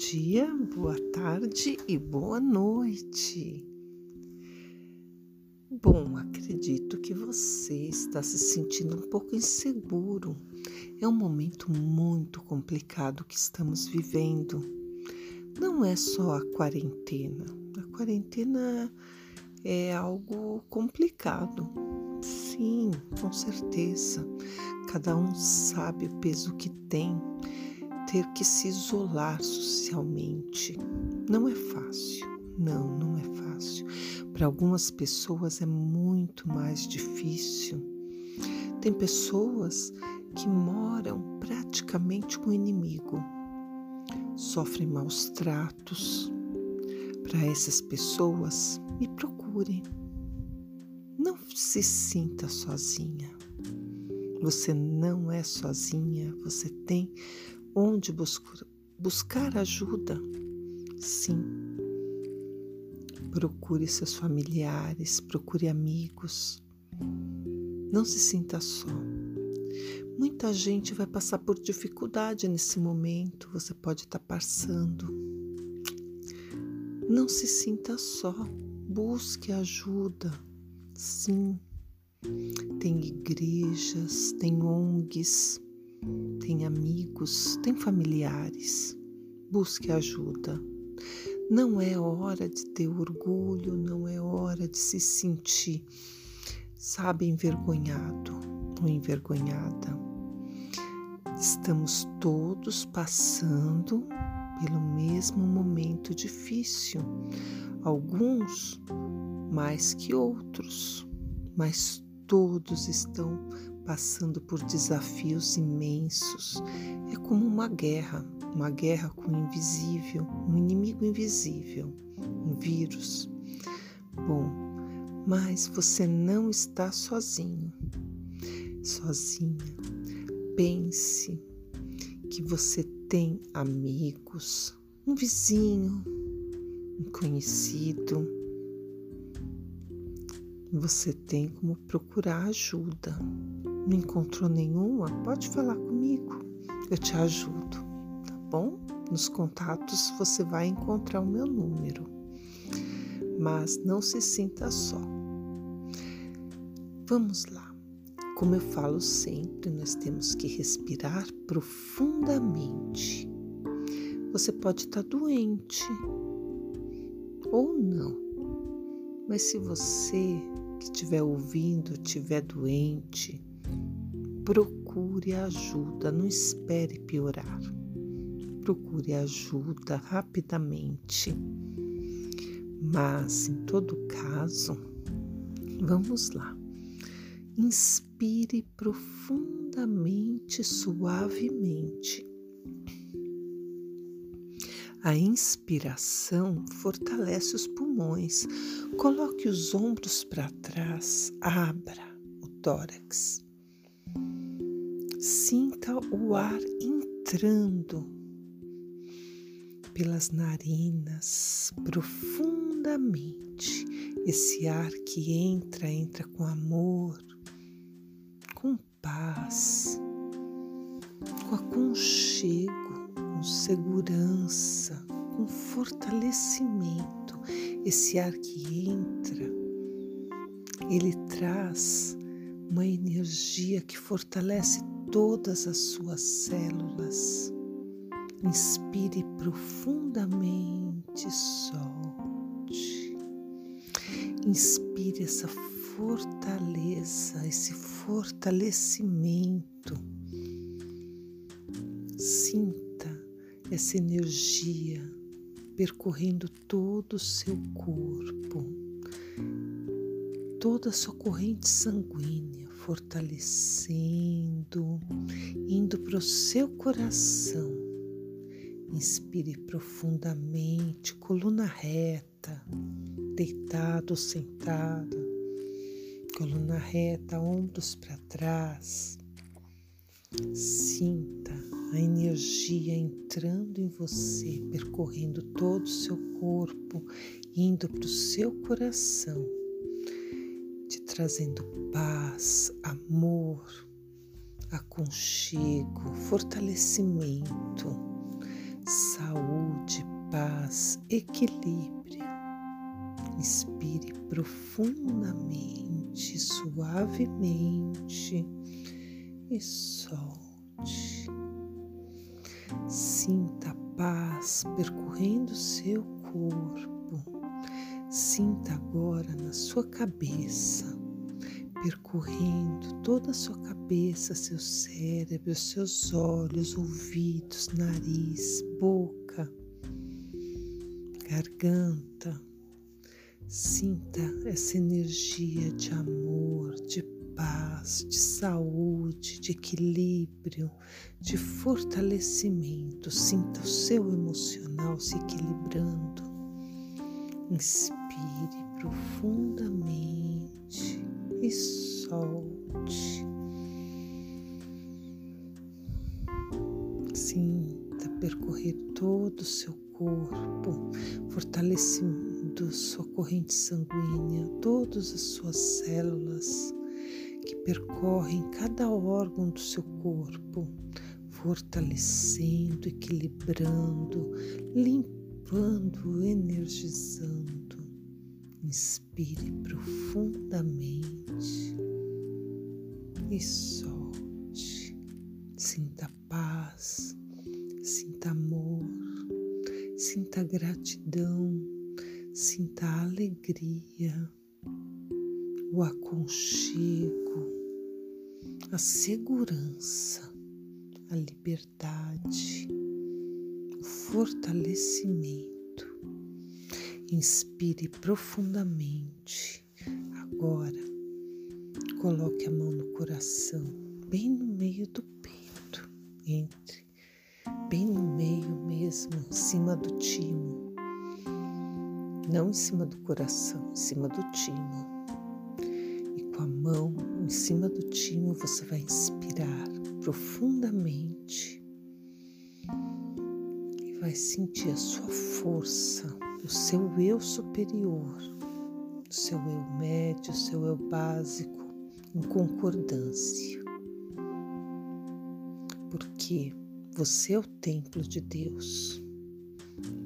dia, boa tarde e boa noite. Bom, acredito que você está se sentindo um pouco inseguro. É um momento muito complicado que estamos vivendo. Não é só a quarentena. A quarentena é algo complicado. Sim, com certeza. Cada um sabe o peso que tem ter que se isolar socialmente. Não é fácil, não, não é fácil. Para algumas pessoas é muito mais difícil. Tem pessoas que moram praticamente com o inimigo, sofrem maus tratos. Para essas pessoas, me procure. Não se sinta sozinha. Você não é sozinha, você tem onde buscar, ajuda. Sim. Procure seus familiares, procure amigos. Não se sinta só. Muita gente vai passar por dificuldade nesse momento, você pode estar passando. Não se sinta só, busque ajuda. Sim, tem igrejas, tem ONGs, tem amigos, tem familiares. Busque ajuda. Não é hora de ter orgulho, não é hora de se sentir, sabe, envergonhado ou envergonhada. Estamos todos passando pelo mesmo momento difícil, alguns mais que outros, mas todos estão passando por desafios imensos. É como uma guerra, uma guerra com o invisível, um inimigo invisível, um vírus. Bom, mas você não está sozinho, sozinha. Pense que você tem amigos, um vizinho, um conhecido você tem como procurar ajuda. Não encontrou nenhuma? Pode falar comigo, eu te ajudo, tá bom? Nos contatos você vai encontrar o meu número. Mas não se sinta só. Vamos lá. Como eu falo sempre, nós temos que respirar profundamente. Você pode estar doente ou não, mas se você que estiver ouvindo estiver doente, procure ajuda, não espere piorar. Procure ajuda rapidamente. Mas, em todo caso, vamos lá. Inspire profundamente, suavemente. A inspiração fortalece os pulmões. Coloque os ombros para trás, abra o tórax. Sinta o ar entrando pelas narinas profundamente. Esse ar que entra, entra com amor, com paz, com aconchego com segurança, com fortalecimento. Esse ar que entra, ele traz uma energia que fortalece todas as suas células. Inspire profundamente, solte. Inspire essa fortaleza, esse fortalecimento. Sinta essa energia percorrendo todo o seu corpo, toda a sua corrente sanguínea, fortalecendo, indo para o seu coração. Inspire profundamente, coluna reta, deitado ou sentado, coluna reta, ombros para trás. Sinta a energia entrando em você, percorrendo todo o seu corpo, indo para o seu coração, trazendo paz, amor, aconchego, fortalecimento. saúde, paz, equilíbrio. Inspire profundamente, suavemente e solte. Sinta a paz percorrendo seu corpo. Sinta agora na sua cabeça, percorrendo toda a sua cabeça, seu cérebro, seus olhos, ouvidos, nariz, boca, garganta. Sinta essa energia de amor, de paz, de saúde, de equilíbrio, de fortalecimento. Sinta o seu emocional se equilibrando. Inspire profundamente e solte. Sinta percorrer todo o seu corpo, fortalecendo sua corrente sanguínea, todas as suas células que percorrem cada órgão do seu corpo, fortalecendo, equilibrando, limpando, energizando. Inspire profundamente e solte. Sinta paz, sinta amor, sinta gratidão, sinta alegria o aconchego, a segurança, a liberdade, o fortalecimento. Inspire profundamente. Agora, coloque a mão no coração, bem no meio do peito, entre, bem no meio mesmo, em cima do timo. Não em cima do coração, em cima do timo com a mão em cima do timo, você vai inspirar profundamente e vai sentir a sua força, o seu eu superior, o seu eu médio, o seu eu básico em concordância. Porque você é o templo de Deus.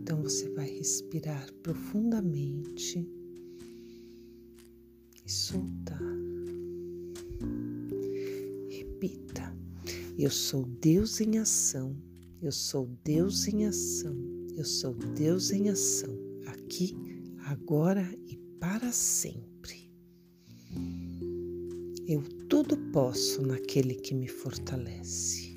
Então você vai respirar profundamente e soltar. Repita: Eu sou Deus em ação, eu sou Deus em ação, eu sou Deus em ação, aqui, agora e para sempre. Eu tudo posso naquele que me fortalece.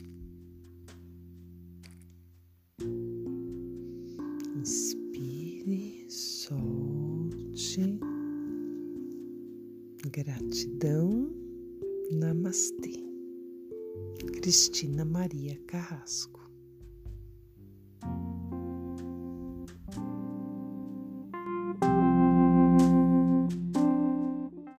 Inspire, solte. Gratidão. Namastê. Cristina Maria Carrasco.